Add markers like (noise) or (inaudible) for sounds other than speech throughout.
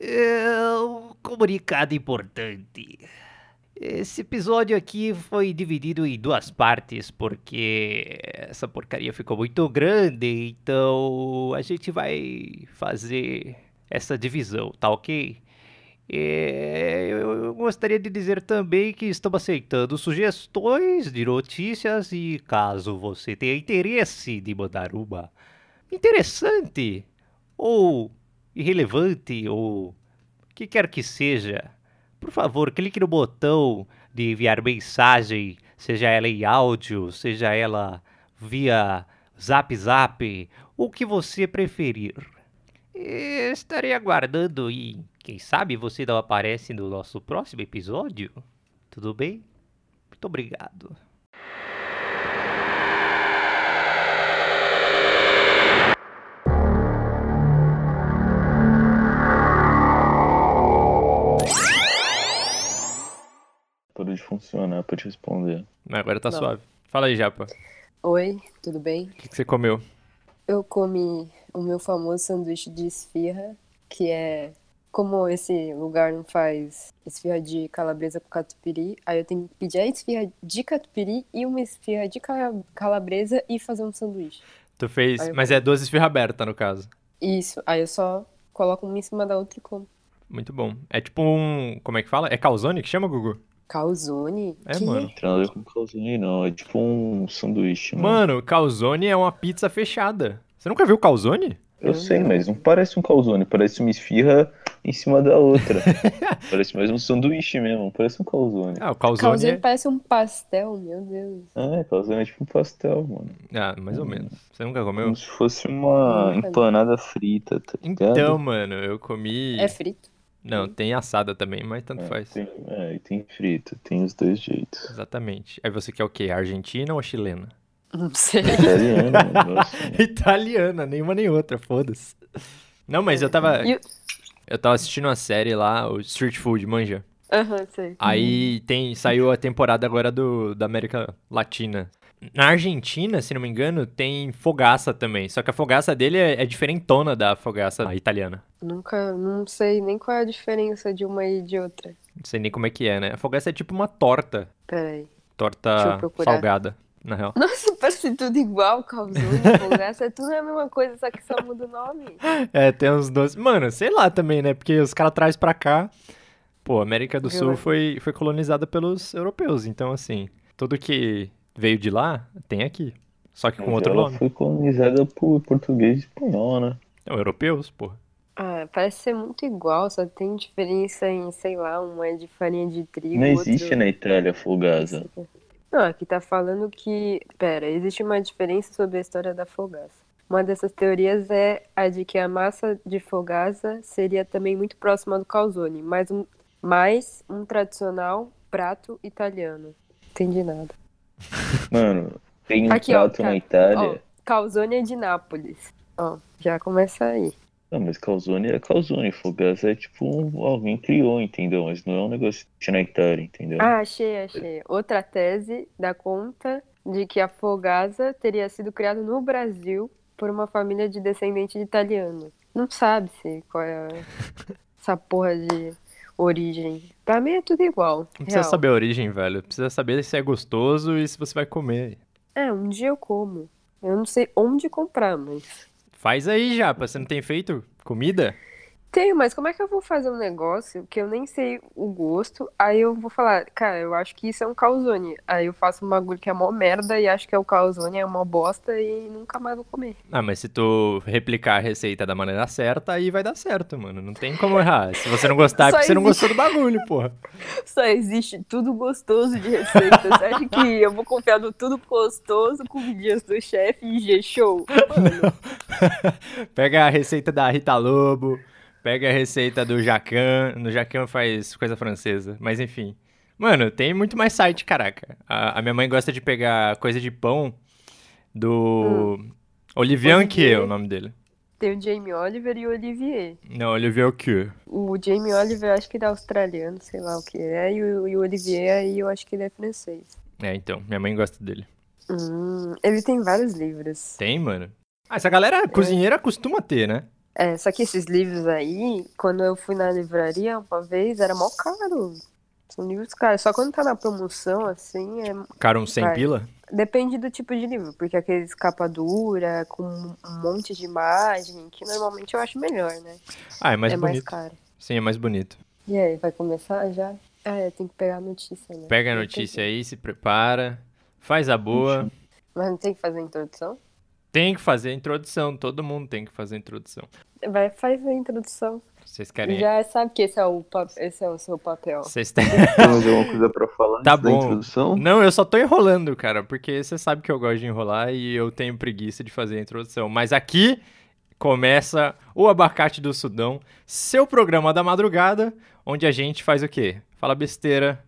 É um comunicado importante. Esse episódio aqui foi dividido em duas partes porque essa porcaria ficou muito grande, então a gente vai fazer essa divisão, tá ok? É, eu gostaria de dizer também que estamos aceitando sugestões de notícias e caso você tenha interesse de mandar uma interessante ou irrelevante ou que quer que seja, por favor, clique no botão de enviar mensagem, seja ela em áudio, seja ela via Zap Zap, o que você preferir. Estarei aguardando e quem sabe você não aparece no nosso próximo episódio? Tudo bem? Muito obrigado. Funcionar pra te responder. Agora tá Não. suave. Fala aí, Japa. Oi, tudo bem? O que, que você comeu? Eu comi o meu famoso sanduíche de esfirra, que é como esse lugar não faz esfirra de calabresa com catupiry, aí eu tenho que pedir a esfirra de catupiry e uma esfirra de cala- calabresa e fazer um sanduíche. Tu fez. Aí eu Mas é duas esfirras abertas, no caso. Isso, aí eu só coloco uma em cima da outra e como. Muito bom. É tipo um. Como é que fala? É calzone que chama, Gugu? Calzone? É, Que? mano. Não tem nada a ver com calzone, não. É tipo um sanduíche, mano. Mano, calzone é uma pizza fechada. Você nunca viu calzone? Eu sei, mas não parece um calzone. Parece uma esfirra em cima da outra. (laughs) parece mais um sanduíche mesmo. Parece um calzone. Ah, o calzone. Calzone é- parece um pastel, meu Deus. Ah, calzone é tipo um pastel, mano. Ah, mais ou menos. Você nunca comeu? Como se fosse uma empanada frita, tá ligado? Então, mano, eu comi. É frito? Não, tem assada também, mas tanto É, faz. tem, é, e tem frito, tem os dois jeitos. Exatamente. Aí você quer o quê? Argentina ou chilena? Não sei. Negócio. (laughs) Italiana, nenhuma nem outra, foda-se. Não, mas eu tava. O- Eu tava assistindo uma série lá, o Street Food, manja. Aham, sei. Aí tem, saiu a temporada agora do, da América Latina. Na Argentina, se não me engano, tem fogaça também. Só que a fogaça dele é, é diferentona da fogaça italiana. Nunca, não sei nem qual é a diferença de uma e de outra. Não sei nem como é que é, né? A fogaça é tipo uma torta. Peraí. Torta salgada, na real. Nossa, parece tudo igual, calzone, (laughs) fogaça, é tudo a mesma coisa, só que só muda o nome. (laughs) É, tem uns doces. Mano, sei lá também, né? Porque os caras trazem pra cá. Pô, a América do Sul né? foi, foi colonizada pelos europeus. Então, assim, tudo que veio de lá tem aqui. Só que com Mas outro ela nome. foi colonizada por português e espanhol, né? Não, europeus, porra. Ah, parece ser muito igual, só tem diferença em, sei lá, uma é de farinha de trigo, Não outro... existe na Itália fogaça. Não, aqui tá falando que. Pera, existe uma diferença sobre a história da fogaça. Uma dessas teorias é a de que a massa de fogaça seria também muito próxima do calzone, mas um, mais um tradicional prato italiano. Entendi nada. Mano, tem um Aqui, ó, prato na cara, Itália. Ó, calzone é de Nápoles. Ó, já começa aí. Não, mas calzone é calzone. Fogaça é tipo um, alguém criou, entendeu? Mas não é um negócio tinha na Itália, entendeu? Ah, achei, achei. Outra tese dá conta de que a fogaça teria sido criada no Brasil por uma família de descendente de italiano. Não sabe se qual é essa porra de origem. Pra mim é tudo igual. Não precisa real. saber a origem, velho. Precisa saber se é gostoso e se você vai comer. É, um dia eu como. Eu não sei onde comprar, mas. Faz aí, Japa. Você não tem feito comida? Tenho, mas como é que eu vou fazer um negócio que eu nem sei o gosto? Aí eu vou falar, cara, eu acho que isso é um calzone. Aí eu faço um bagulho que é mó merda e acho que é o calzone, é uma bosta e nunca mais vou comer. Ah, mas se tu replicar a receita da maneira certa, aí vai dar certo, mano. Não tem como errar. Se você não gostar, é porque você não existe- gostou do bagulho, porra. (laughs) Só existe tudo gostoso de receita. Você acha que eu vou confiar no tudo gostoso com dias do chefe e G-Show? (laughs) (laughs) Pega a receita da Rita Lobo, pega a receita do Jacan. No Jacan faz coisa francesa, mas enfim. Mano, tem muito mais site, caraca. A, a minha mãe gosta de pegar coisa de pão do Olivier que é o nome dele. tem o Jamie Oliver e o Olivier. Não, Olivier que. O Jamie Oliver eu acho que ele é australiano, sei lá o que é, e o, e o Olivier aí eu acho que ele é francês. É, então, minha mãe gosta dele. Hum, ele tem vários livros. Tem, mano. Ah, essa galera cozinheira costuma ter, né? É, só que esses livros aí, quando eu fui na livraria uma vez, era mó caro. São livros caros. Só quando tá na promoção, assim, é... Cara, um 100 Vai. pila? depende do tipo de livro, porque aqueles capa dura, com um monte de imagem, que normalmente eu acho melhor, né? Ah, é mais é mais bonito. caro. Sim, é mais bonito. E aí, vai começar já? Ah, é, tem que pegar a notícia, né? Pega a notícia aí, se prepara, faz a boa. Mas não tem que fazer a introdução? Tem que fazer a introdução, todo mundo tem que fazer a introdução. Vai, faz a introdução. Vocês querem. Já sabe que esse é o, esse é o seu papel. Vocês (laughs) têm. Tem alguma coisa pra falar Tá antes da bom. introdução? Não, eu só tô enrolando, cara, porque você sabe que eu gosto de enrolar e eu tenho preguiça de fazer a introdução. Mas aqui começa o Abacate do Sudão, seu programa da madrugada, onde a gente faz o quê? Fala besteira,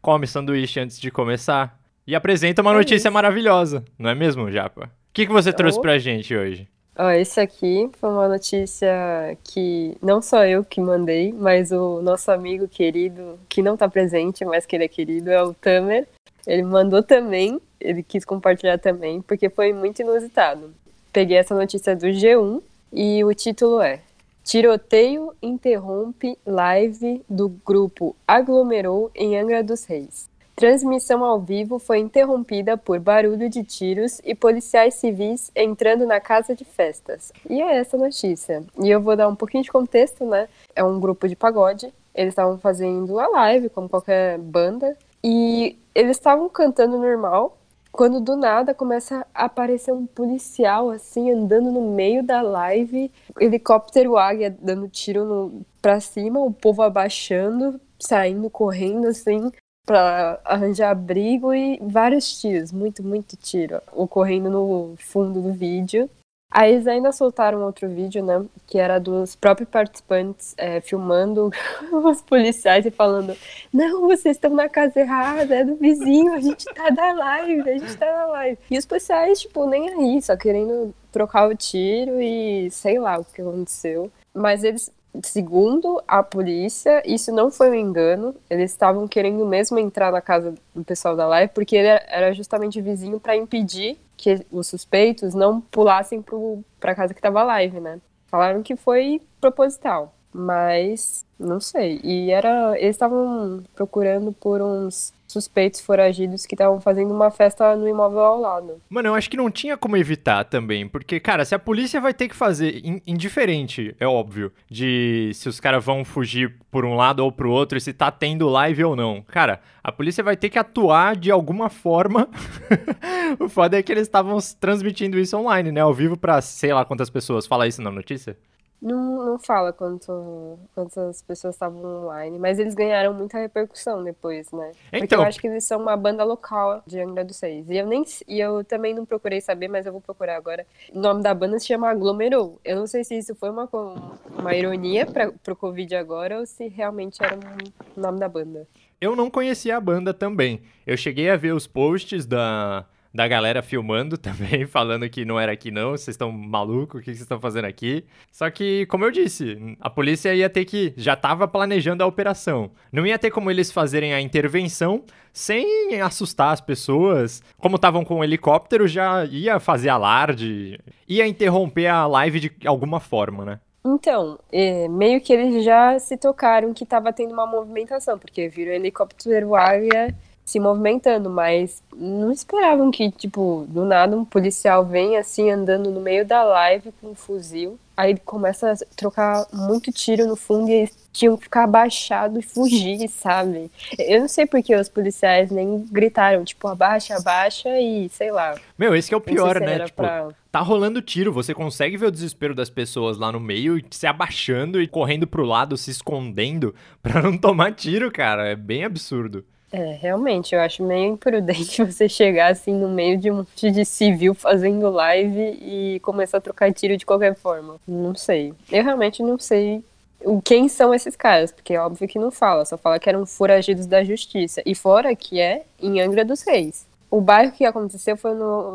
come sanduíche antes de começar e apresenta uma É notícia isso. maravilhosa, não é mesmo, Japa? O que, que você trouxe pra gente hoje? Ó, esse aqui foi uma notícia que não só eu que mandei, mas o nosso amigo querido, que não tá presente, mas que ele é querido, é o Tamer. Ele mandou também, ele quis compartilhar também, porque foi muito inusitado. Peguei essa notícia do G1 e o título é Tiroteio interrompe live do grupo Aglomerou em Angra dos Reis. Transmissão ao vivo foi interrompida por barulho de tiros e policiais civis entrando na casa de festas. E é essa notícia. E eu vou dar um pouquinho de contexto, né? É um grupo de pagode. Eles estavam fazendo a live, como qualquer banda. E eles estavam cantando normal. Quando do nada começa a aparecer um policial assim andando no meio da live, helicóptero águia dando tiro no, pra cima, o povo abaixando, saindo correndo assim pra arranjar abrigo e vários tiros, muito, muito tiro ocorrendo no fundo do vídeo. Aí eles ainda soltaram outro vídeo, né, que era dos próprios participantes é, filmando (laughs) os policiais e falando não, vocês estão na casa errada, é do vizinho, a gente tá na live, a gente tá na live. E os policiais, tipo, nem aí, só querendo trocar o tiro e sei lá o que aconteceu. Mas eles, segundo a polícia, isso não foi um engano. Eles estavam querendo mesmo entrar na casa do pessoal da live, porque ele era justamente vizinho para impedir que os suspeitos não pulassem pro, pra casa que tava a live, né? Falaram que foi proposital, mas não sei. E era. Eles estavam procurando por uns suspeitos foragidos que estavam fazendo uma festa no imóvel ao lado. Mano, eu acho que não tinha como evitar também, porque, cara, se a polícia vai ter que fazer, in- indiferente, é óbvio, de se os caras vão fugir por um lado ou pro outro, se tá tendo live ou não. Cara, a polícia vai ter que atuar de alguma forma. (laughs) o foda é que eles estavam transmitindo isso online, né, ao vivo pra sei lá quantas pessoas. Fala isso na notícia? Não, não fala quanto, quantas pessoas estavam online, mas eles ganharam muita repercussão depois, né? Porque Então. eu acho que eles são uma banda local de Angra dos Reis. E eu, nem, e eu também não procurei saber, mas eu vou procurar agora. O nome da banda se chama Aglomerou. Eu não sei se isso foi uma, uma ironia para pro Covid agora ou se realmente era um nome da banda. Eu não conhecia a banda também. Eu cheguei a ver os posts da, da galera filmando (laughs) também, falando que não era aqui não, vocês estão malucos, o que vocês estão fazendo aqui? Só que, como eu disse, a polícia ia ter que, já estava planejando a operação. Não ia ter como eles fazerem a intervenção sem assustar as pessoas. Como estavam com o helicóptero, já ia fazer alarde, ia interromper a live de alguma forma, né? Então, é, meio que eles já se tocaram que estava tendo uma movimentação, porque viram o helicóptero águia se movimentando, mas não esperavam que, tipo, do nada um policial vem assim andando no meio da live com um fuzil. Aí ele começa a trocar muito tiro no fundo e eles tinham que ficar abaixados e fugir, sabe? Eu não sei porque os policiais nem gritaram, tipo, abaixa, abaixa e sei lá. Meu, esse que é o pior, se né? Tipo, pra- Tá rolando tiro, você consegue ver o desespero das pessoas lá no meio e se abaixando e correndo pro lado, se escondendo pra não (laughs) tomar tiro, cara. É bem absurdo. É, realmente, eu acho meio imprudente (laughs) você chegar assim no meio de um monte de civil fazendo live e começar a trocar tiro de qualquer forma. Não sei. Eu realmente não sei quem são esses caras, porque é óbvio que não fala, só fala que eram foragidos da justiça. E fora que é em Angra dos Reis. O bairro que aconteceu foi num,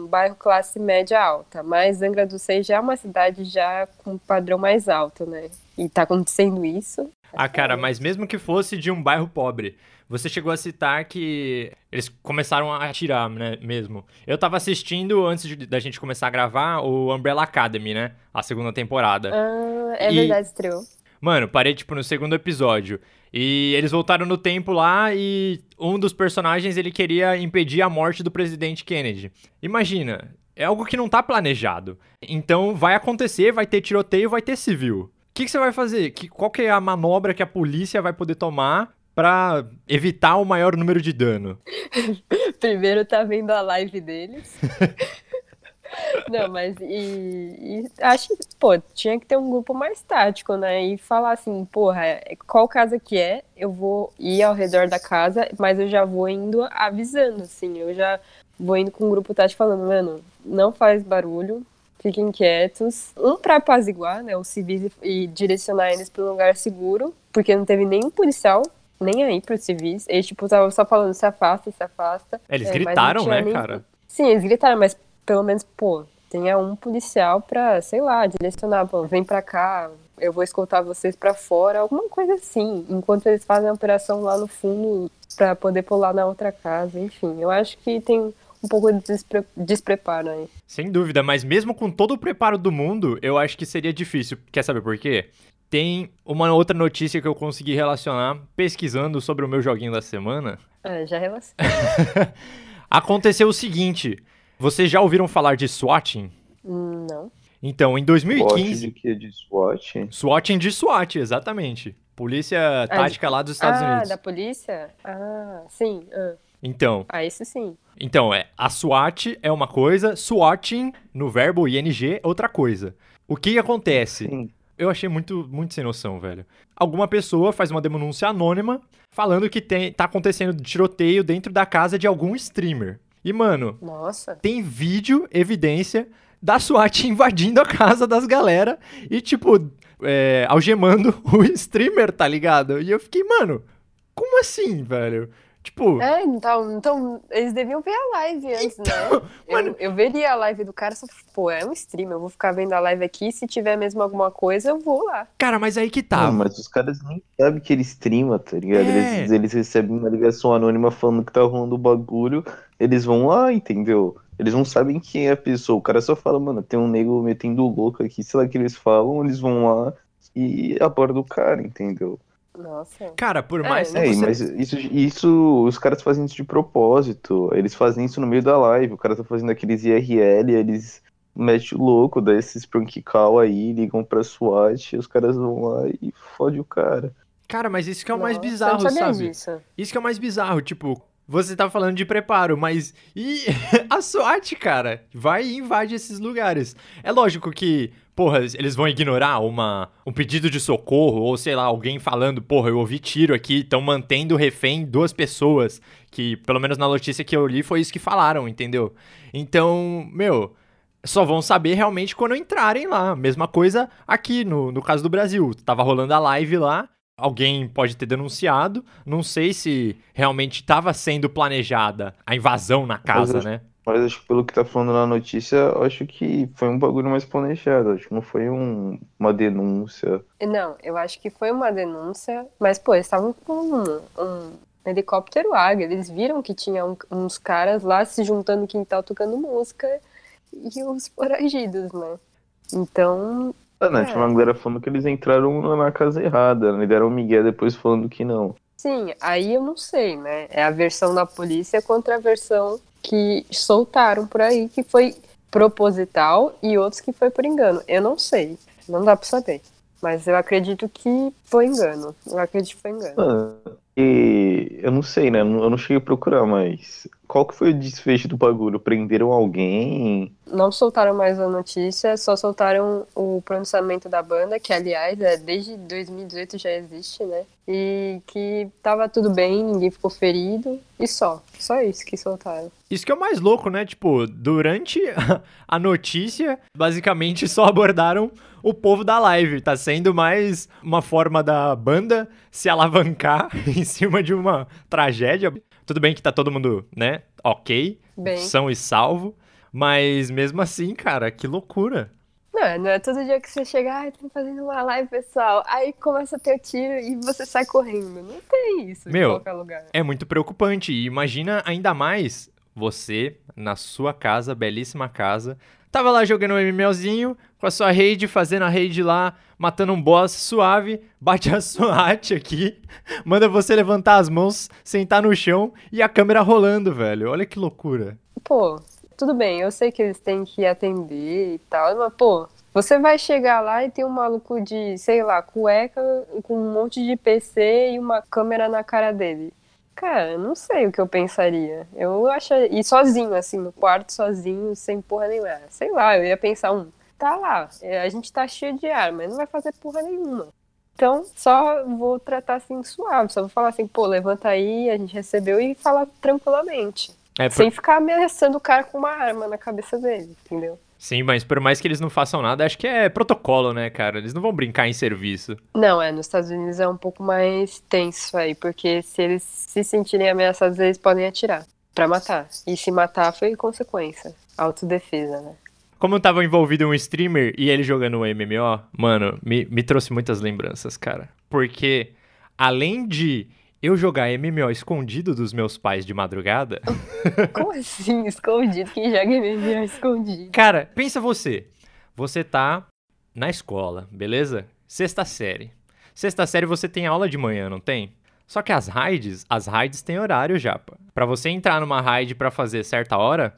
num bairro classe média alta, mas Angra dos Reis já é uma cidade já com um padrão mais alto, né? E tá acontecendo isso. Ah, cara, mas mesmo que fosse de um bairro pobre, você chegou a citar que eles começaram a atirar, né, mesmo. Eu tava assistindo, antes de, da gente começar a gravar, o Umbrella Academy, né? A segunda temporada. Ah, é E- verdade, estreou. Mano, parei, tipo, no segundo episódio. E eles voltaram no tempo lá e um dos personagens, ele queria impedir a morte do presidente Kennedy. Imagina, é algo que não tá planejado. Então vai acontecer, vai ter tiroteio, vai ter civil. O que, que você vai fazer? Que, qual que é a manobra que a polícia vai poder tomar pra evitar o maior número de dano? (laughs) Primeiro tá vendo a live deles. (laughs) Não, mas e, e acho que, pô, tinha que ter um grupo mais tático, né? E falar assim, porra, é- qual casa que é? Eu vou ir ao redor da casa, mas eu já vou indo avisando, assim, eu já vou indo com um grupo tático falando, mano, não faz barulho, fiquem quietos. Um pra apaziguar, né, os civis e, direcionar eles para um lugar seguro, porque não teve nenhum policial nem aí pros civis. Eles, tipo, estavam só falando, se afasta, se afasta. É, Eles É, gritaram, né, nem- cara? Sim, eles gritaram, mas pelo menos, pô, tenha um policial pra, sei lá, direcionar, pô, vem pra cá, eu vou escoltar vocês pra fora, alguma coisa assim, enquanto eles fazem a operação lá no fundo pra poder pular na outra casa, enfim. Eu acho que tem um pouco de despre- despreparo aí. Sem dúvida, mas mesmo com todo o preparo do mundo, eu acho que seria difícil. Quer saber por quê? Tem uma outra notícia que eu consegui relacionar pesquisando sobre o meu joguinho da semana. Ah, já relaciona. (laughs) Aconteceu o seguinte: vocês já ouviram falar de swatting? Não. Então, em SWAT 2015. de que? De SWAT? SWATing de SWAT, exatamente. Polícia Tática lá dos Estados ah, Unidos. da polícia? Ah, sim. Ah, Então, ah, isso sim. então é, a SWAT é uma coisa, SWATing no verbo ING é outra coisa. O que acontece? Sim. Eu achei muito, muito sem noção, velho. Alguma pessoa faz uma denúncia anônima falando que tem, tá acontecendo tiroteio dentro da casa de algum streamer. E, mano, Nossa. tem vídeo, evidência, da SWAT (laughs) invadindo a casa das galera e, tipo, é, algemando (laughs) o streamer, tá ligado? E eu fiquei, mano, como assim, velho? Tipo, É, então, então eles deviam ver a live antes, né? mano- Eu, eu veria a live do cara, só, pô, é um stream, eu vou ficar vendo a live aqui, se tiver mesmo alguma coisa, eu vou lá. cara, mas aí que tá. Não, mas os caras nem sabem que ele streama, tá ligado? É. Eles, eles recebem uma ligação anônima falando que tá rolando o bagulho, eles vão lá, entendeu? Eles não sabem quem é a pessoa. O cara só fala, mano, tem um nego metendo louco aqui, sei lá o que eles falam, eles vão lá e abordam o cara, entendeu? Nossa. Cara, por É, mais É, que você... mas isso, isso, os caras fazem isso de propósito. Eles fazem isso no meio da live. O cara tá fazendo aqueles IRL, eles metem o louco, dá esses prank call aí, ligam pra SWAT, os caras vão lá e fode o cara. Cara, mas isso que é o mais Nossa, bizarro, eu não sabia sabe? disso. Isso que é o mais bizarro, tipo, você tá falando de preparo, mas e (laughs) a SWAT, cara? Vai e invade esses lugares. É lógico que, porra, eles vão ignorar uma, um pedido de socorro, ou sei lá, alguém falando, porra, eu ouvi tiro aqui, estão mantendo refém duas pessoas, que pelo menos na notícia que eu li foi isso que falaram, entendeu? Então, meu, só vão saber realmente quando entrarem lá. Mesma coisa aqui no, no caso do Brasil. Tava rolando a live lá. Alguém pode ter denunciado. Não sei se realmente estava sendo planejada a invasão na casa, né? Mas acho que pelo que tá falando na notícia, eu acho que foi um bagulho mais planejado. Acho que não foi um- uma denúncia. Não, eu acho que foi uma denúncia, mas, pô, eles estavam com um, um helicóptero águia, eles viram que tinha um- uns caras lá se juntando no quintal tocando música e os foragidos, né? Então, Ah, não, É. tinha uma galera falando que eles entraram na- na casa errada, né? Deram um migué depois falando que não. Sim, aí eu não sei, né? É a versão da polícia contra a versão que soltaram por aí, que foi proposital e outros que foi por engano. Eu não sei, não dá pra saber. Mas eu acredito que foi engano. Eu acredito que foi engano. Ah, e eu não sei, né? Eu não cheguei a procurar, mas qual que foi o desfecho do bagulho? Prenderam alguém? Não soltaram mais a notícia, só soltaram o pronunciamento da banda, que aliás é desde 2018 já existe, né? E que tava tudo bem, ninguém ficou ferido e só. Só isso que soltaram. Isso que é o mais louco, né? Tipo, durante (laughs) a notícia, basicamente só abordaram o povo da live. Tá sendo mais uma forma da banda se alavancar (laughs) em cima de uma tragédia. Tudo bem que tá todo mundo, né, ok, Bem. são e salvo, mas mesmo assim, cara, que loucura. Não, não é todo dia que você chega, ai, tô fazendo uma live, pessoal. Aí começa a ter o tiro e você sai correndo. Não tem isso Meu, em qualquer lugar. É muito preocupante. E imagina ainda mais você, na sua casa, belíssima casa, tava lá jogando um MMOzinho, com a sua raid, fazendo a raid lá, matando um boss suave, bate a (laughs) SWAT aqui, manda você levantar as mãos, sentar no chão e a câmera rolando, velho. Olha que loucura. Pô, tudo bem, eu sei que eles têm que atender e tal, mas, pô, você vai chegar lá e tem um maluco de, sei lá, cueca com um monte de PC e uma câmera na cara dele. Cara, não sei o que eu pensaria. Eu acharia. E sozinho, assim, no quarto, sozinho, sem porra nenhuma. Sei lá, eu ia pensar, um, tá lá, é, a gente tá cheio de arma, mas não vai fazer porra nenhuma. Então, só vou tratar assim suave, só vou falar assim, pô, levanta aí, a gente recebeu e falar tranquilamente. É, por- Sem ficar ameaçando o cara com uma arma na cabeça dele, entendeu? Sim, mas por mais que eles não façam nada, acho que é protocolo, né, cara? Eles não vão brincar em serviço. Não, é, nos Estados Unidos é um pouco mais tenso aí, porque se eles se sentirem ameaçados, eles podem atirar pra matar. E se matar foi consequência. Autodefesa, né? Como eu tava envolvido em um streamer e ele jogando um MMO, mano, me, me trouxe muitas lembranças, cara. Porque, além de eu jogar MMO escondido dos meus pais de madrugada, (laughs) Como assim, escondido? Quem joga MMO escondido? cara, pensa você. Você tá na escola, beleza? Sexta série. Sexta série você tem aula de manhã, não tem? Só que as raids, as raids têm horário já, pá. Pra você entrar numa raid pra fazer certa hora,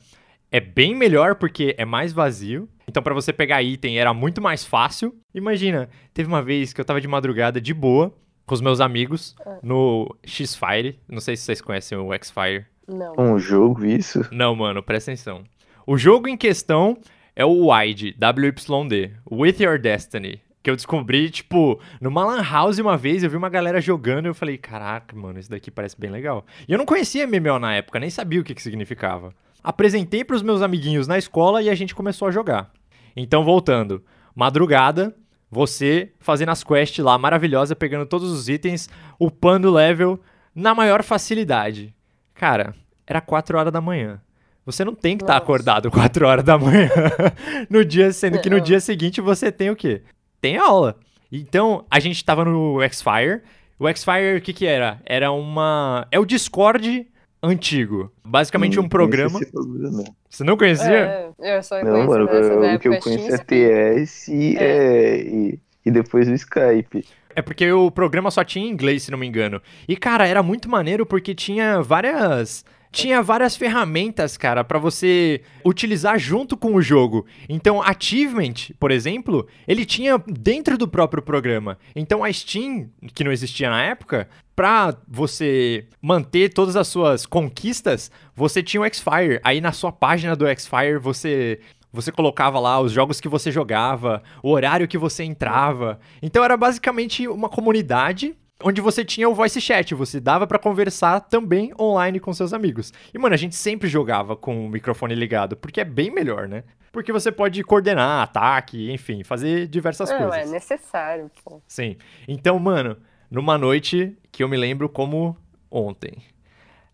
é bem melhor porque é mais vazio. Então pra você pegar item era muito mais fácil. Imagina, teve uma vez que eu tava de madrugada de boa com os meus amigos no X-Fire. Não sei se vocês conhecem o X-Fire. Não. Um jogo, isso? Não, mano, presta atenção. O jogo em questão é o WIDE, WYD, With Your Destiny. Que eu descobri, tipo, numa Lan House uma vez, eu vi uma galera jogando e eu falei, caraca, mano, isso daqui parece bem legal. E eu não conhecia MMO na época, nem sabia o que, que significava. Apresentei pros meus amiguinhos na escola e a gente começou a jogar. Então, voltando. Madrugada, você fazendo as quests lá, maravilhosa, pegando todos os itens, upando o level na maior facilidade. Cara, era 4 horas da manhã. Você não tem que estar Nossa. acordado 4 horas da manhã (laughs) no dia, sendo que no dia seguinte você tem o quê? Tem aula. Então, a gente tava no X-Fire. O X-Fire, o que que era? Era uma... É o Discord antigo. Basicamente Hum, um programa. esse programa. Você não conhecia? É, eu só Não, conheço mano, o que eu conheço tinha é TS e, é, e, e depois o Skype. É porque o programa só tinha em inglês, se não me engano. E, cara, era muito maneiro porque tinha várias. Tinha várias ferramentas, cara, pra você utilizar junto com o jogo. Então, Achievement, por exemplo, ele tinha dentro do próprio programa. Então, a Steam, que não existia na época, pra você manter todas as suas conquistas, você tinha o X-Fire. Aí, na sua página do X-Fire, você você colocava lá os jogos que você jogava, o horário que você entrava. Então era basicamente uma comunidade onde você tinha o voice chat, você dava pra conversar também online com seus amigos. E mano, a gente sempre jogava com o microfone ligado, porque é bem melhor, né? Porque você pode coordenar ataque, enfim, fazer diversas Não, é coisas. necessário, pô. Sim. Então, mano, numa noite que eu me lembro como ontem,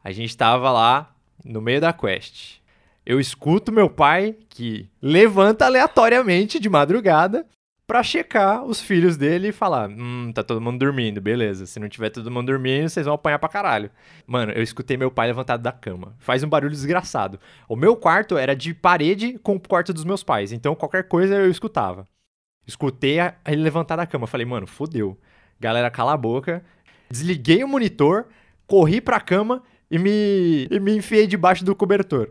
a gente tava lá no meio da quest. Eu escuto meu pai que levanta aleatoriamente de madrugada pra checar os filhos dele e falar: Hum, tá todo mundo dormindo, beleza. Se não tiver todo mundo dormindo, vocês vão apanhar pra caralho. Mano, eu escutei meu pai levantado da cama. Faz um barulho desgraçado. O meu quarto era de parede com o quarto dos meus pais, então qualquer coisa eu escutava. Escutei ele levantar da cama. Falei, mano, fodeu. Galera, cala a boca. Desliguei o monitor, corri pra cama e me, e me enfiei debaixo do cobertor.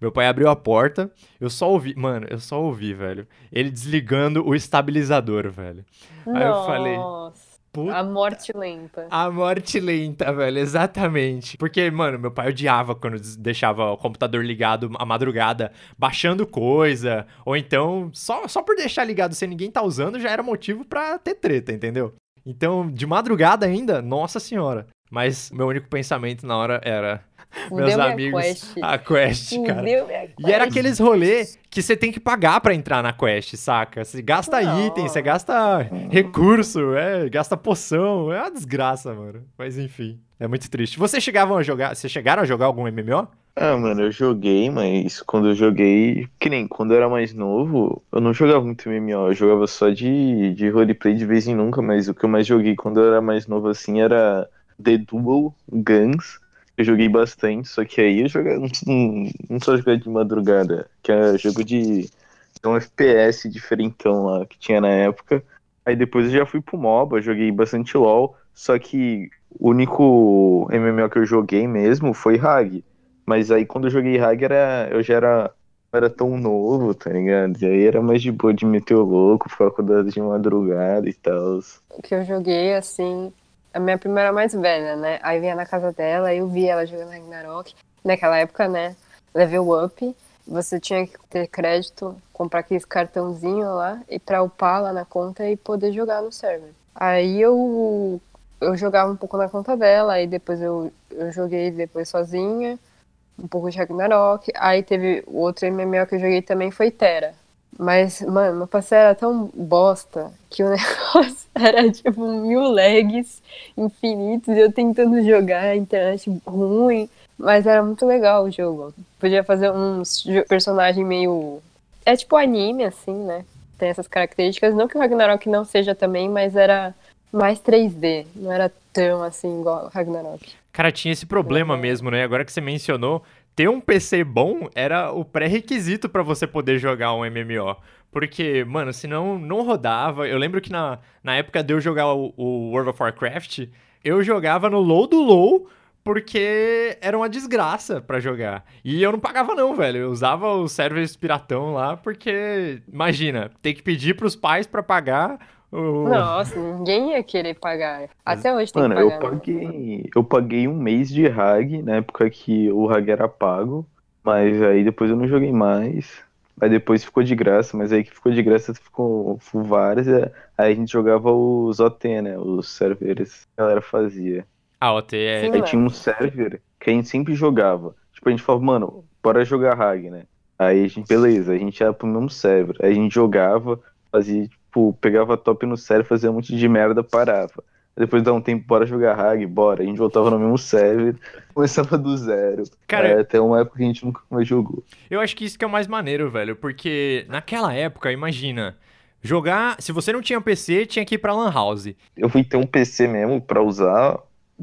Meu pai abriu a porta, eu só ouvi, mano, eu só ouvi, velho. Ele desligando o estabilizador, velho. Aí eu falei, Nossa, Puta a morte lenta. a morte lenta, velho, exatamente. Porque, mano, meu pai odiava quando deixava o computador ligado à madrugada, baixando coisa, ou então, só, só por deixar ligado sem ninguém tá usando, já era motivo pra ter treta, entendeu? Então, de madrugada ainda, nossa senhora. Mas meu único pensamento na hora era: Meus amigos. quest. A quest, cara. Minha E era quest. aqueles rolê que você tem que pagar pra entrar na quest, saca? Você gasta Não. item, você gasta recurso, é, gasta poção, é uma desgraça, mano. Mas enfim, é muito triste. Vocês chegavam a jogar, vocês chegaram a jogar algum MMO? Ah, mano, eu joguei, mas quando eu joguei, que nem quando eu era mais novo, eu não jogava muito MMO, eu jogava só de, de roleplay de vez em nunca, mas o que eu mais joguei quando eu era mais novo assim era The Duel Guns. Eu joguei bastante, só que aí eu jogava, não, não só jogar de madrugada, que é jogo de é um FPS diferentão lá que tinha na época. Aí depois eu já fui pro MOBA, joguei bastante LoL, só que o único MMO que eu joguei mesmo foi Hag. Mas aí quando eu joguei Hag era, eu já era, era tão novo, tá ligado? E aí era mais de boa de meter o louco, ficar acordado de madrugada e tal. que eu joguei, assim, a minha prima era mais velha, né? Aí vinha na casa dela, eu via ela jogando Ragnarok. Naquela época, né? Level up, você tinha que ter crédito, comprar aqueles cartãozinho lá e pra upar lá na conta e poder jogar no server. Aí eu, eu jogava um pouco na conta dela, aí depois eu, eu joguei depois sozinha, um pouco de Ragnarok. Aí teve o outro MMO que eu joguei também foi Terra. Mas, mano, meu parceiro era tão bosta que o (laughs) negócio era tipo mil lags infinitos e eu tentando jogar, a internet ruim. Mas era muito legal o jogo. Podia fazer jo- personagem meio. É tipo anime, assim, né? Tem essas características. Não que o Ragnarok não seja também, mas era mais 3D. Não era tão assim igual o Ragnarok. Cara, tinha esse problema Uhum. mesmo, né? Agora que você mencionou, ter um PC bom era o pré-requisito pra você poder jogar um MMO. Porque, mano, senão não rodava. Eu lembro que na, na época de eu jogar o, o World of Warcraft, eu jogava no low do low porque era uma desgraça pra jogar. E eu não pagava não, velho. Eu usava os servers piratão lá porque, imagina, ter que pedir pros pais pra pagar Nossa, ninguém ia querer pagar. Até hoje tem Mano, que eu pagar. né? paguei, eu paguei um mês de Hag na época que o Hag era pago, mas aí depois eu não joguei mais. Aí depois ficou de graça, mas aí que ficou de graça ficou vários. é, Aí a gente jogava os OT, né? Os servers que a galera fazia. Ah, OT é... Sim. Aí tinha um server que a gente sempre jogava. Tipo, a gente falava, mano, bora jogar Hag, né? Aí a gente, beleza, a gente ia pro mesmo server. Aí a gente jogava, fazia, tipo, pegava top no server, fazia um monte de merda, parava. Depois de dar um tempo, bora jogar Hag, bora. A gente voltava no mesmo server, (laughs) começava do zero. Cara, Aí até uma época que a gente nunca mais jogou. Eu acho que isso que é o mais maneiro, velho, porque naquela época, imagina, jogar, se você não tinha PC, tinha que ir pra lan house. Eu fui ter um PC mesmo pra usar,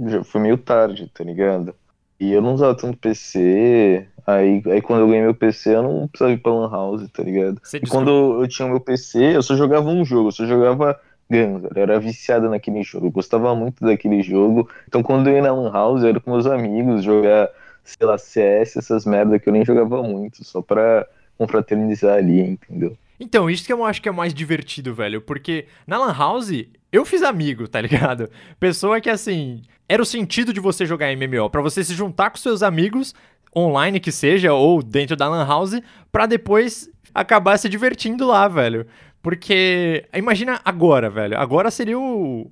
já foi meio tarde, tá ligado? E eu não usava tanto PC, aí, aí quando eu ganhei meu PC eu não precisava ir pra lan house, tá ligado? Você E descobriu- quando eu tinha meu PC, eu só jogava um jogo, eu só jogava Guns, eu era viciado naquele jogo, eu gostava muito daquele jogo. Então quando eu ia na Lan House, eu era com meus amigos, jogar, sei lá, CS, essas merda que eu nem jogava muito, só pra confraternizar ali, entendeu? Então, isso que eu acho que é mais divertido, velho, porque na lan house eu fiz amigo, tá ligado? Pessoa que assim, era o sentido de você jogar MMO, pra você se juntar com seus amigos online que seja ou dentro da lan house pra depois acabar se divertindo lá, velho. Porque imagina agora, velho. Agora seria o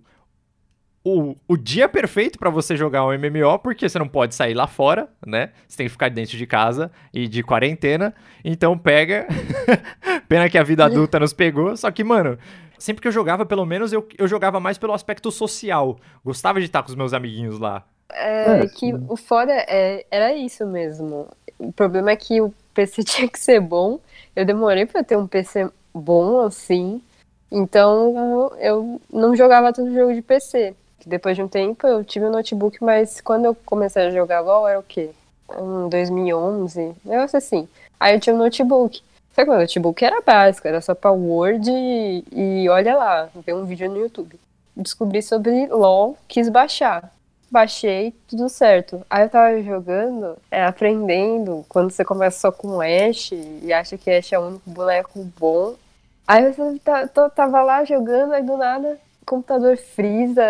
o, o dia perfeito pra você jogar um MMO, porque você não pode sair lá fora, né? Você tem que ficar dentro de casa e de quarentena. Então pega. (laughs) Pena que a vida adulta nos pegou. Só que, mano, sempre que eu jogava, pelo menos, eu, eu jogava mais pelo aspecto social. Gostava de estar com os meus amiguinhos lá. É É, que o foda é, era isso mesmo. O problema é que o PC (laughs) tinha que ser bom. Eu demorei pra ter um PC bom assim. Então eu não jogava tanto jogo de PC. Depois de um tempo eu tive um notebook, mas quando eu comecei a jogar LOL era o quê? Em 2011, negócio assim. Aí eu tinha um notebook. Só que o notebook era básico, era só pra Word e, e olha lá, ver um vídeo no YouTube. Descobri sobre LOL, quis baixar baixei, tudo certo. Aí eu tava jogando, é, aprendendo, quando você começa só com Ash e acha que Ash é o único boneco bom. Aí ta- to- tava lá jogando, aí do nada, o computador frisa,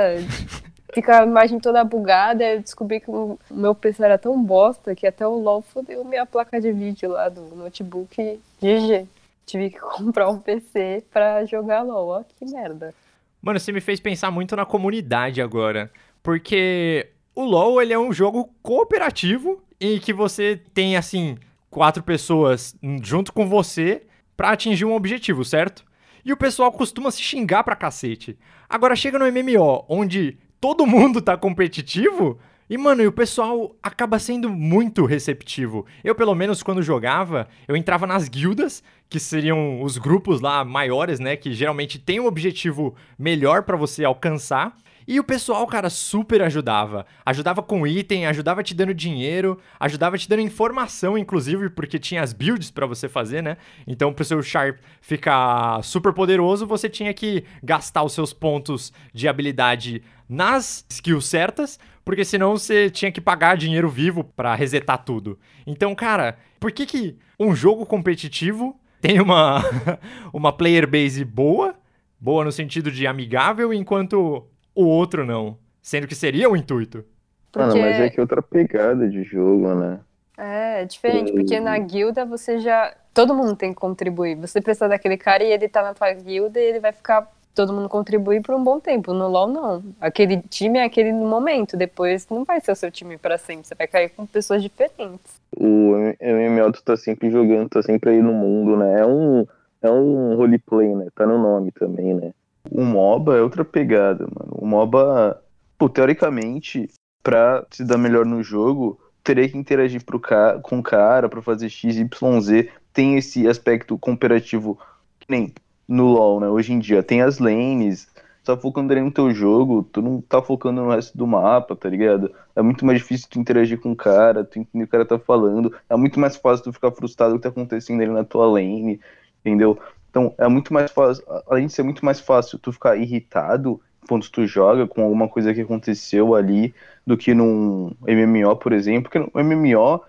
(laughs) fica a imagem toda bugada, aí eu descobri que o meu PC era tão bosta que até o LoL fodeu minha placa de vídeo lá do notebook GG. Tive que (laughs) comprar um PC pra jogar LoL, ó que merda. Mano, você me fez pensar muito na comunidade agora. Porque o LoL, ele é um jogo cooperativo em que você tem, assim, quatro pessoas junto com você para atingir um objetivo, certo? E o pessoal costuma se xingar pra cacete. Agora chega no MMO, onde todo mundo tá competitivo, e, mano, e o pessoal acaba sendo muito receptivo. Eu, pelo menos, quando jogava, eu entrava nas guildas, que seriam os grupos lá maiores, né? Que geralmente tem um objetivo melhor para você alcançar. E o pessoal, cara, super ajudava. Ajudava com item, ajudava te dando dinheiro, ajudava te dando informação, inclusive, porque tinha as builds para você fazer, né? Então, pro seu Sharp ficar super poderoso, você tinha que gastar os seus pontos de habilidade nas skills certas, porque senão você tinha que pagar dinheiro vivo para resetar tudo. Então, cara, por que que um jogo competitivo tem uma (laughs) uma player base boa, boa no sentido de amigável, enquanto o outro não, sendo que seria o intuito? Porque... Mano, mas é que outra pegada de jogo, né? É, é diferente, porque na guilda você já. Todo mundo tem que contribuir. Você precisa daquele cara e ele tá na tua guilda e ele vai ficar todo mundo contribuir por um bom tempo. No LoL, não. Aquele time é aquele no momento, depois não vai ser o seu time para sempre, você vai cair com pessoas diferentes. O MMO tu tá sempre jogando, tá sempre aí no mundo, né? É um, é um roleplay, né? Tá no nome também, né? O MOBA é outra pegada, mano. O MOBA, pô, teoricamente, pra se dar melhor no jogo, teria que interagir pro ca com o cara pra fazer X, Y, Z. Tem esse aspecto cooperativo que nem no LoL, né? Hoje em dia tem as lanes, tá focando ali no teu jogo, tu não tá focando no resto do mapa, tá ligado? É muito mais difícil tu interagir com o cara, tu entender o que o cara tá falando, é muito mais fácil tu ficar frustrado com o que tá acontecendo ali na tua lane, entendeu? Então é muito mais fácil, além de ser muito mais fácil tu ficar irritado quando tu joga com alguma coisa que aconteceu ali do que num MMO, por exemplo, porque no MMO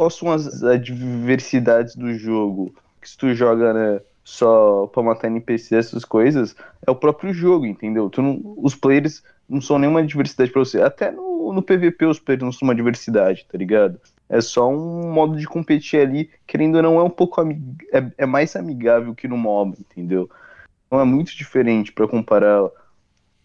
quais são as adversidades do jogo? Que se tu joga, né, só pra matar NPC, essas coisas, é o próprio jogo, entendeu? Tu não, os players não são nenhuma diversidade pra você. Até no, no PVP os players não são uma diversidade, tá ligado? É só um modo de competir ali, querendo ou não, é um pouco é, é mais amigável que no MOBA, entendeu? Então é muito diferente para comparar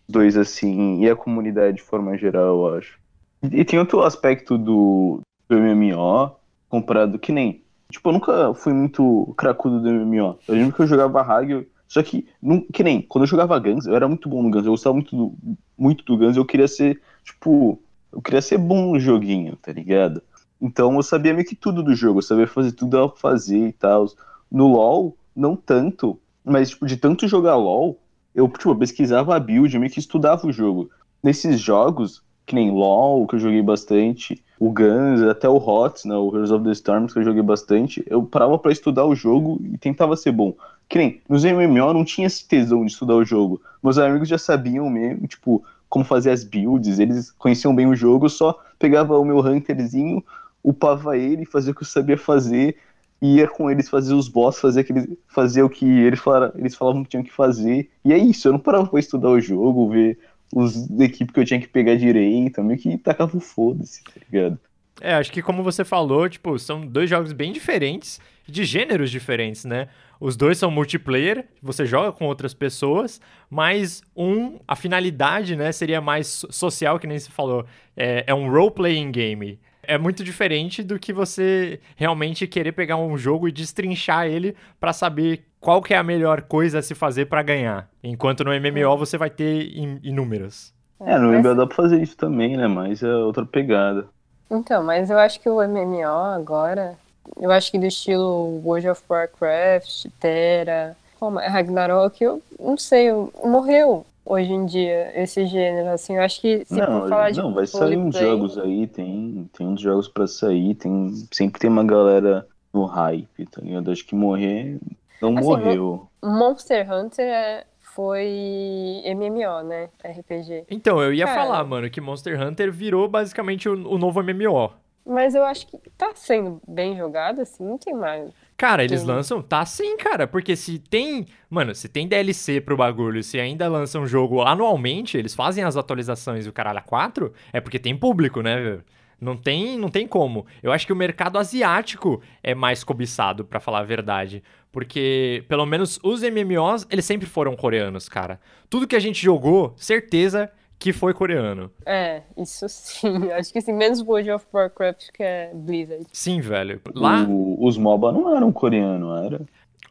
dois assim, e a comunidade de forma geral, eu acho. E, e tem outro aspecto do, do MMO, comparado que nem Tipo, eu nunca fui muito cracudo do MMO. Eu lembro que eu jogava Hagel, só que, não, que nem, quando eu jogava Guns, eu era muito bom no Guns, eu gostava muito do, muito do Guns, eu queria ser, tipo, eu queria ser bom no joguinho, tá ligado? Então eu sabia meio que tudo do jogo, eu sabia fazer tudo a fazer e tal. No LoL, não tanto, mas, tipo, de tanto jogar LoL, eu, tipo, pesquisava a build, meio que estudava o jogo. Nesses jogos, que nem LoL, que eu joguei bastante, o Guns, até o HOTS, né, o Heroes of the Storms, que eu joguei bastante, eu parava para estudar o jogo e tentava ser bom. Que nem, nos MMO não tinha esse tesão de estudar o jogo. Meus amigos já sabiam mesmo, tipo, como fazer as builds, eles conheciam bem o jogo, só pegava o meu Hunterzinho, upava ele, fazia o que eu sabia fazer, ia com eles fazer os boss, fazer, aquele, fazer o que eles eles falavam que tinham que fazer. E é isso, eu não parava pra estudar o jogo, ver os da equipe que eu tinha que pegar direito, meio que tacava o foda-se, tá ligado? É, acho que como você falou, tipo, são dois jogos bem diferentes, de gêneros diferentes, né? Os dois são multiplayer, você joga com outras pessoas, mas um, a finalidade, né, seria mais social, que nem você falou. É, é um role-playing game. É muito diferente do que você realmente querer pegar um jogo e destrinchar ele para saber qual que é a melhor coisa a se fazer para ganhar. Enquanto no MMO é. você vai ter inúmeros. É, no MMO dá pra fazer isso também, né? Mas é outra pegada. Então, mas eu acho que o MMO agora, eu acho que do estilo World of Warcraft, Terra, como é Ragnarok, eu não sei, morreu hoje em dia esse gênero, assim, eu acho que se não, for falar de Não, vai sair uns jogos aí, tem, tem uns jogos para sair, tem, sempre tem uma galera no hype, tá ligado? Acho que morrer não assim, morreu. Monster Hunter é, foi MMO, né? RPG. Então, eu ia Cara, falar, mano, que Monster Hunter virou basicamente o, o, novo MMO. Mas eu acho que tá sendo bem jogado, assim, não tem mais. Cara, eles tem... lançam? Tá sim, cara. Porque se tem. Mano, se tem DLC pro bagulho, se ainda lançam um jogo anualmente, eles fazem as atualizações e o caralho a 4, é porque tem público, né, velho? Não tem, não tem como. Eu acho que o mercado asiático é mais cobiçado, para falar a verdade. Porque, pelo menos, os MMOs, eles sempre foram coreanos, cara. Tudo que a gente jogou, certeza que foi coreano. É, isso sim. (laughs) Acho que sim, menos World of Warcraft que é Blizzard. Sim, velho. Lá, O- os MOBA não eram coreanos, era?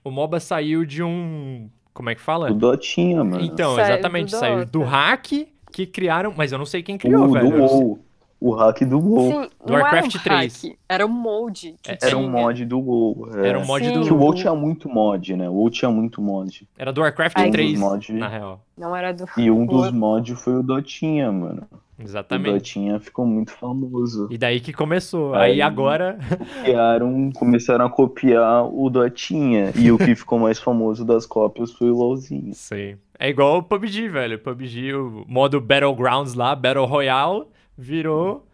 o MOBA saiu de um. Como é que fala? O Dotinha, mano. Então, Saiu exatamente, do saiu do hack que criaram, mas eu não sei quem criou, o velho. do WoW. O hack do WoW. Sim, Do Warcraft era um 3. hack, era um que É, Era um mod do WoW. é. Era um mod Sim. do. Que o WoW tinha muito mod, né? O WoW tinha muito mod. Era do Warcraft Um 3, dos mod... na real. Não era do. E um dos mods foi o Dotinha, mano. O Exatamente. Dotinha ficou muito famoso. E daí que começou. Aí Aí- agora. Copiaram, começaram a copiar o Dotinha. E o que (laughs) ficou mais famoso das cópias foi o LOLzinho. Sim. É igual o PUBG, velho. PUBG, o modo Battlegrounds lá, Battle Royale, virou.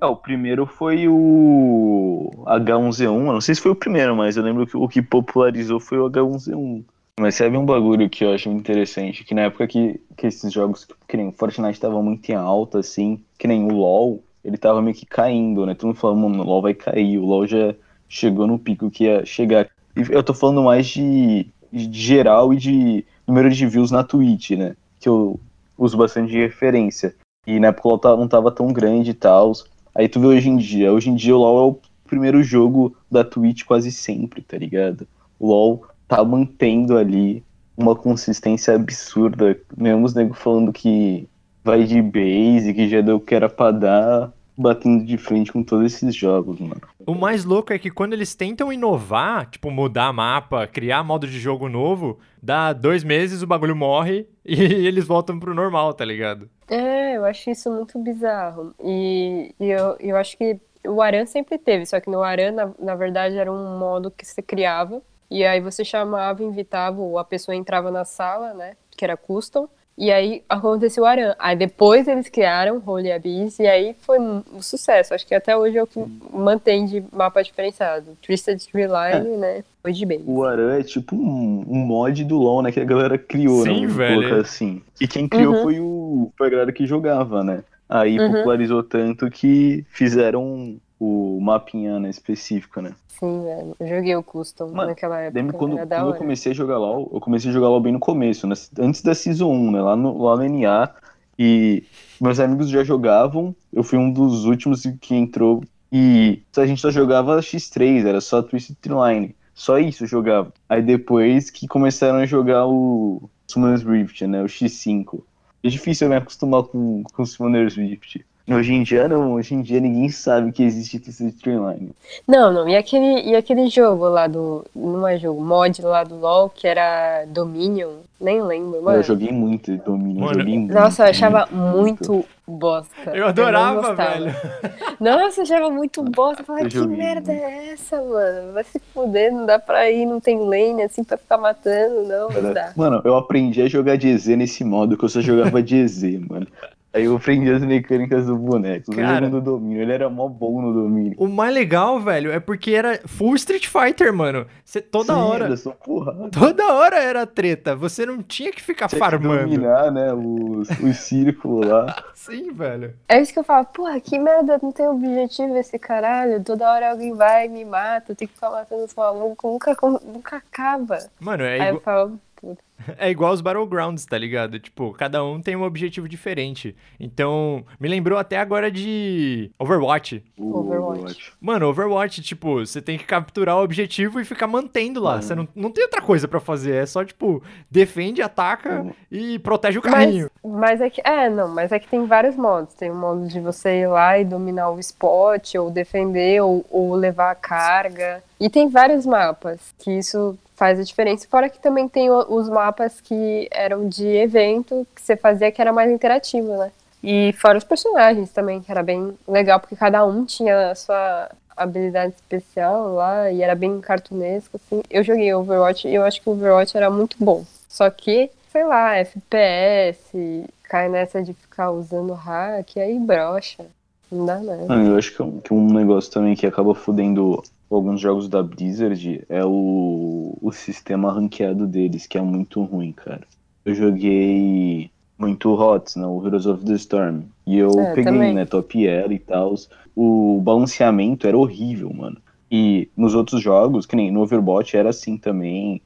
É, o primeiro foi o H1Z1. Eu não sei se foi o primeiro, mas eu lembro que o que popularizou foi o H1Z1. Mas sabe um bagulho que eu acho muito interessante? Que na época que, que esses jogos, que nem Fortnite tava muito em alta, assim, que nem o LoL, ele tava meio que caindo, né? Todo mundo falando, mano, o LoL vai cair, o LoL já chegou no pico que ia chegar. E eu tô falando mais de, de geral e de número de views na Twitch, né? Que eu uso bastante de referência. E na época o LoL não tava tão grande e tal. Aí tu vê hoje em dia. Hoje em dia o LoL é o primeiro jogo da Twitch quase sempre, tá ligado? O LoL tá mantendo ali uma consistência absurda. Mesmo os nego falando que vai de base, que já deu o que era pra dar, batendo de frente com todos esses jogos, mano. O mais louco é que quando eles tentam inovar, tipo, mudar mapa, criar modo de jogo novo, dá dois meses, o bagulho morre e (laughs) eles voltam pro normal, tá ligado? É, eu acho isso muito bizarro. E, e eu, eu acho que o Aran sempre teve, só que no Aran, na, na verdade, era um modo que você criava. E aí você chamava, invitava, ou a pessoa entrava na sala, né? Que era custom. E aí aconteceu o Aran. Aí depois eles criaram Holy Abyss e aí foi um, sucesso. Acho que até hoje é o que mantém de mapa diferenciado. Twisted Tree Line, né? Foi de base. O Aran é tipo um, um mod do LoL, né? Que a galera criou, Sim, né? velho. assim. E quem criou Uhum. foi, o, foi a galera que jogava, né? Aí Uhum. popularizou tanto que fizeram o mapinha né, específico, né? Sim, velho. Eu joguei o custom Mano, naquela época. Lembro quando, quando eu comecei a jogar LoL, eu comecei a jogar LoL bem no começo, né? antes da Season 1, né? Lá no, lá no NA. E meus amigos já jogavam, eu fui um dos últimos que entrou. E a gente só jogava X3, era só Twisted Line. Só isso eu jogava. Aí depois que começaram a jogar o Summoner's Rift, né? O X5. É difícil eu me acostumar com, com o Summoner's Rift. Hoje em dia não, hoje em dia ninguém sabe que existe Twisted Line. Não, não. E aquele, e aquele jogo lá do. Não é jogo, mod lá do LoL, que era Dominion. Nem lembro, mano. Eu joguei muito Dominion, Mano, joguei muito. (laughs) Nossa, eu achava muito. muito bosta. Eu adorava, gostava. velho. Nossa, eu achava muito bosta. Eu falava, Eu que merda muito. é essa, mano? Vai se fuder, não dá pra ir, não tem lane assim pra ficar matando, não, não dá. Mano, eu aprendi a jogar de EZ nesse modo, que eu só jogava de EZ, (laughs) mano. Aí eu aprendi as mecânicas do boneco. Cara. Do domínio, ele era mó bom no domínio. O mais legal, velho, é porque era full Street Fighter, mano. Você toda Sim, hora. Era só porrada. Toda hora era treta. Você não tinha que ficar Tinha que farmando. dominar, né, os, os círculos lá. (laughs) Sim, velho. É isso que eu falo, porra, que merda, não tem objetivo esse caralho. Toda hora alguém vai e me mata, eu tenho que ficar matando os malucos, nunca, nunca acaba. Mano, é Aí eu igual, falo, puta. (laughs) é igual os Battlegrounds, tá ligado? Tipo, cada um tem um objetivo diferente. Então, me lembrou até agora de Overwatch. O Overwatch. Mano, Overwatch, tipo, você tem que capturar o objetivo e ficar mantendo lá. Uhum. Você não, não tem outra coisa pra fazer. É só, tipo, defende, ataca Uhum. e protege o Mas, carrinho. mas é que, é, não, mas é que tem vários modos. Tem o modo de você ir lá e dominar o spot, ou defender, ou, ou levar a carga. E tem vários mapas, que isso faz a diferença. Fora que também tem os mapas que eram de evento, que você fazia que era mais interativo, né? E fora os personagens também, que era bem legal, porque cada um tinha a sua habilidade especial lá, e era bem cartunesco, assim. Eu joguei Overwatch e eu acho que o Overwatch era muito bom. Só que, sei lá, FPS, cai nessa de ficar usando hack, aí brocha. Não dá nada. Mano, eu acho que um, que um negócio também que acaba fudendo alguns jogos da Blizzard é o, o sistema ranqueado deles, que é muito ruim, cara. Eu joguei muito HOTS, né, o Heroes of the Storm. E eu É, peguei, também. né, top elo e tal. O balanceamento era horrível, mano. E nos outros jogos, que nem no Overwatch era assim também.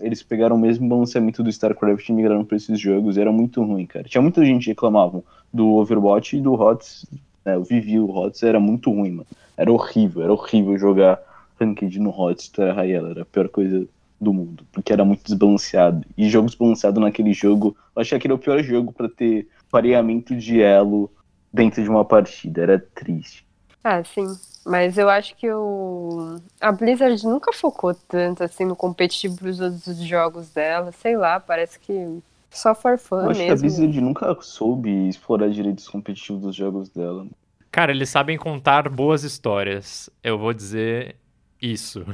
Eles pegaram o mesmo balanceamento do StarCraft e migraram pra esses jogos. Era muito ruim, cara. Tinha muita gente que reclamava do Overwatch e do HOTS. Né, eu vivi o HOTS, era muito ruim, mano. Era horrível, era horrível jogar Ranked no Terra Raela. Era a pior coisa do mundo, porque era muito desbalanceado. E jogo desbalanceado naquele jogo, eu achei que era o pior jogo para ter pareamento de elo dentro de uma partida. Era triste. Ah, sim. Mas eu acho que o... a Blizzard nunca focou tanto assim no competitivo dos outros jogos dela. Sei lá, parece que só for fun eu acho mesmo. que a Blizzard nunca soube explorar direitos competitivos dos jogos dela. Cara, eles sabem contar boas histórias. Eu vou dizer isso.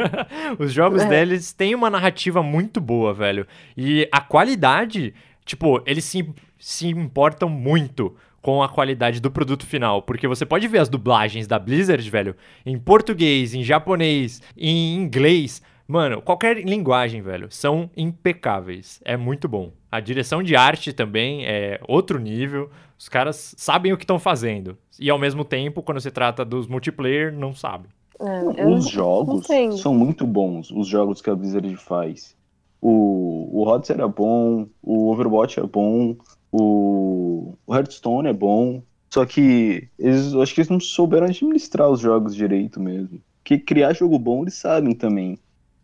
(laughs) Os jogos É. deles têm uma narrativa muito boa, velho. E a qualidade, tipo, eles se, se importam muito com a qualidade do produto final. Porque você pode ver as dublagens da Blizzard, velho, em português, em japonês, em inglês. Mano, qualquer linguagem, velho, são impecáveis. É muito bom. A direção de arte também é outro nível. Os caras sabem o que estão fazendo. E ao mesmo tempo, quando se trata dos multiplayer, não sabem. É, Os jogos são muito bons, os jogos que a Blizzard faz. O, o HOTS era bom, o Overwatch é bom, o, o Hearthstone é bom. Só que eles, eu acho que eles não souberam administrar os jogos direito mesmo. Porque criar jogo bom eles sabem também.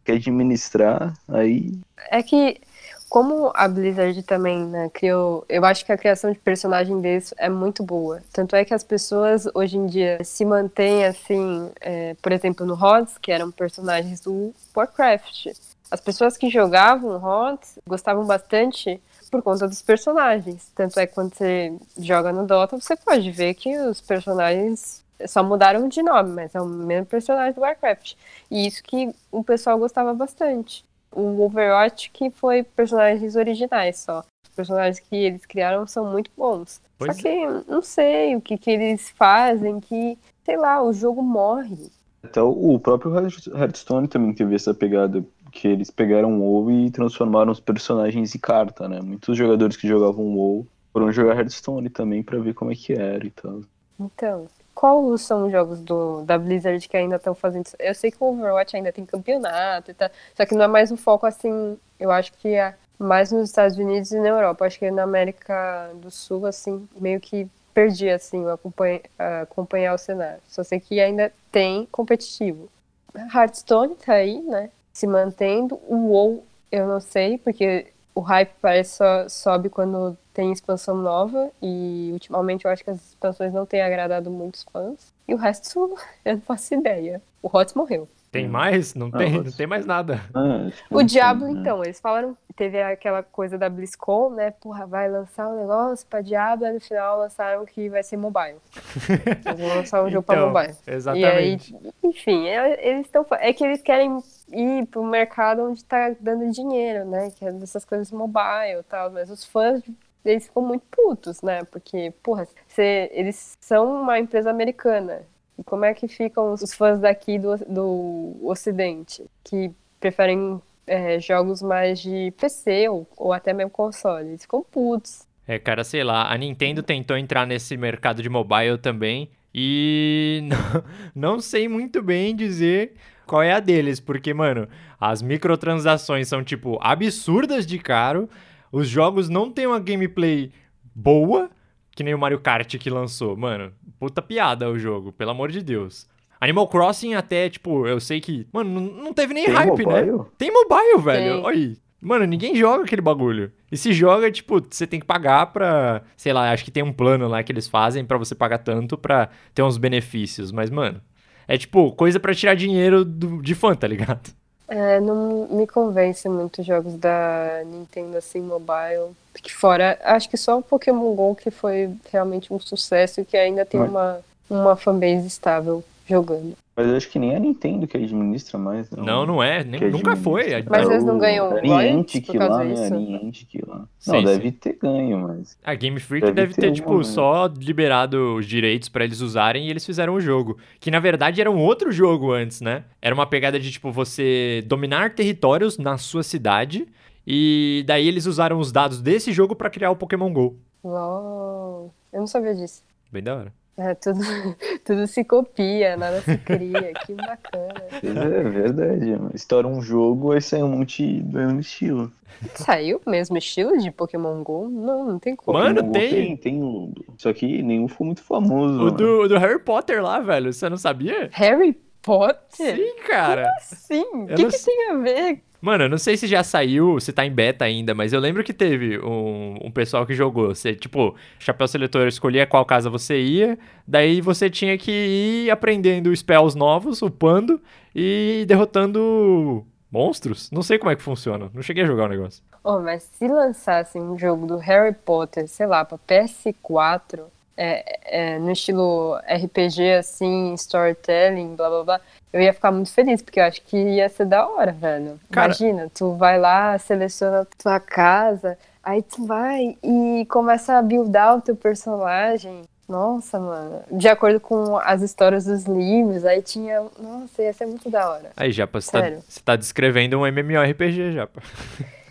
Que administrar, aí. É que, como a Blizzard também né, criou. Eu acho que a criação de personagem deles é muito boa. Tanto é que as pessoas hoje em dia se mantêm assim, é, por exemplo, no HOTS, que eram personagens do Warcraft. As pessoas que jogavam HOTS gostavam bastante por conta dos personagens. Tanto é que quando você joga no Dota, você pode ver que os personagens só mudaram de nome, mas é o mesmo personagem do Warcraft. E isso que o pessoal gostava bastante. O Overwatch que foi personagens originais só. Os personagens que eles criaram são muito bons. Pois só que não sei o que, que eles fazem, que, sei lá, o jogo morre. Até o, próprio Hearth- Hearthstone também teve essa pegada. Que eles pegaram o WoW e transformaram os personagens em carta, né? Muitos jogadores que jogavam WoW foram jogar Hearthstone também pra ver como é que era e tal. Então, quais são os jogos do, da Blizzard que ainda estão fazendo isso? Eu sei que o Overwatch ainda tem campeonato e tal, só que não é mais um foco assim, eu acho que é mais nos Estados Unidos e na Europa. Acho que na América do Sul, assim, meio que perdi, assim, acompanha- acompanhar o cenário. Só sei que ainda tem competitivo. Hearthstone tá aí, né, se mantendo. O WoW, eu não sei, porque o hype parece só sobe quando tem expansão nova e ultimamente eu acho que as expansões não têm agradado muitos fãs. E o resto (laughs) eu não faço ideia. O HOTS morreu. Tem mais? Não Ah, tem, mas- não tem mais nada. Ah, O Diablo, tem, né? então, eles falaram, teve aquela coisa da BlizzCon, né? Porra, vai lançar um negócio pra Diablo, e no final lançaram que vai ser mobile. (laughs) Eles vão lançar um jogo pra Então, mobile. E aí, Exatamente. enfim, é- eles estão. É que eles querem ir pro mercado onde tá dando dinheiro, né? Que é dessas coisas mobile e tal. Mas os fãs, eles ficam muito putos, né? Porque, porra, cê- eles são uma empresa americana. E como é que ficam os fãs daqui do, do Ocidente? Que preferem é, jogos mais de PC ou, ou até mesmo console. Eles ficam putos. É, cara, sei lá, a Nintendo tentou entrar nesse mercado de mobile também e (laughs) não, não sei muito bem dizer qual é a deles, porque, mano, as microtransações são, tipo, absurdas de caro, os jogos não têm uma gameplay boa, que nem o Mario Kart que lançou. Mano, puta piada o jogo, pelo amor de Deus. Animal Crossing até, tipo, eu sei que, mano, não- não teve nem Tem hype, né? mobile? Tem mobile, velho. Tem. Olha aí. Mano, ninguém joga aquele bagulho. E se joga, tipo, você tem que pagar pra. Sei lá, acho que tem um plano lá que eles fazem pra você pagar tanto pra ter uns benefícios. Mas, mano, é tipo coisa pra tirar dinheiro do- de fã, tá ligado? É, não me convence muito os jogos da Nintendo assim, mobile. Que fora, acho que só o Pokémon GO que foi realmente um sucesso e que ainda tem uma, uma fanbase estável jogando. Mas eu acho que nem a Nintendo que administra mais. Não, não é. nem- Que nunca foi. administra. Mas É eles não o- ganham a royalties Niantic por causa lá, né? disso? A Niantic lá. Sim, não, sim. deve ter ganho, mas. A Game Freak Deve deve, ter ter, tipo, né? só liberado os direitos pra eles usarem e eles fizeram o jogo. Que na verdade era um outro jogo antes, né? Era uma pegada de, tipo, você dominar territórios na sua cidade. E daí eles usaram os dados desse jogo pra criar o Pokémon GO. LOL. Eu não sabia disso. Bem da hora. É, tudo, (laughs) tudo se copia, nada se cria. que bacana. É verdade, mano. Estoura um jogo, vai sair um monte do mesmo estilo. Saiu o mesmo estilo de Pokémon GO? Não, não tem como. Mano, Pokémon tem. Tem, tem um. Só que nenhum foi muito famoso. O do, o do Harry Potter lá, velho, você não sabia? Harry Potter? Sim, cara. Sim. O Eu que, não que tem a ver? Mano, eu não sei se já saiu, se tá em beta ainda, mas eu lembro que teve um, um pessoal que jogou. Você, tipo, chapéu seletor escolhia qual casa você ia, daí você tinha que ir aprendendo spells novos, upando e derrotando monstros. Não sei como é que funciona, não cheguei a jogar o negócio. Oh, mas se lançassem um jogo do Harry Potter, sei lá, pra PS4, é, é, no estilo RPG, assim, storytelling, blá blá blá, eu ia ficar muito feliz, porque eu acho que ia ser da hora, velho. Cara- Imagina, tu vai lá, seleciona tua casa, aí tu vai e começa a buildar o teu personagem. Nossa, mano. De acordo com as histórias dos livros, aí tinha. Nossa, ia ser muito da hora. Aí, Japa, você tá, você tá descrevendo um MMORPG, Japa.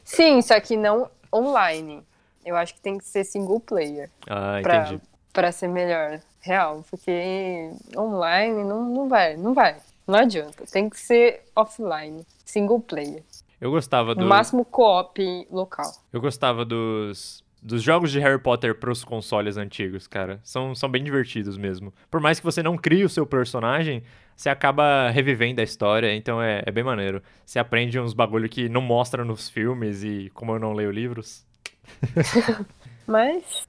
Sim, só que não online. Eu acho que tem que ser single player. Ah, pra, entendi. Pra ser melhor. Real. Porque online não, não vai, não vai. Não adianta. Tem que ser offline. Single player. Eu gostava do... No máximo co-op local. Eu gostava dos, dos jogos de Harry Potter pros consoles antigos, cara. São, são bem divertidos mesmo. Por mais que você não crie o seu personagem, você acaba revivendo a história, então é, é bem maneiro. Você aprende uns bagulho que não mostra nos filmes e como eu não leio livros. (laughs) Mas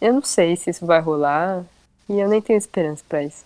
eu não sei se isso vai rolar. E eu nem tenho esperança pra isso.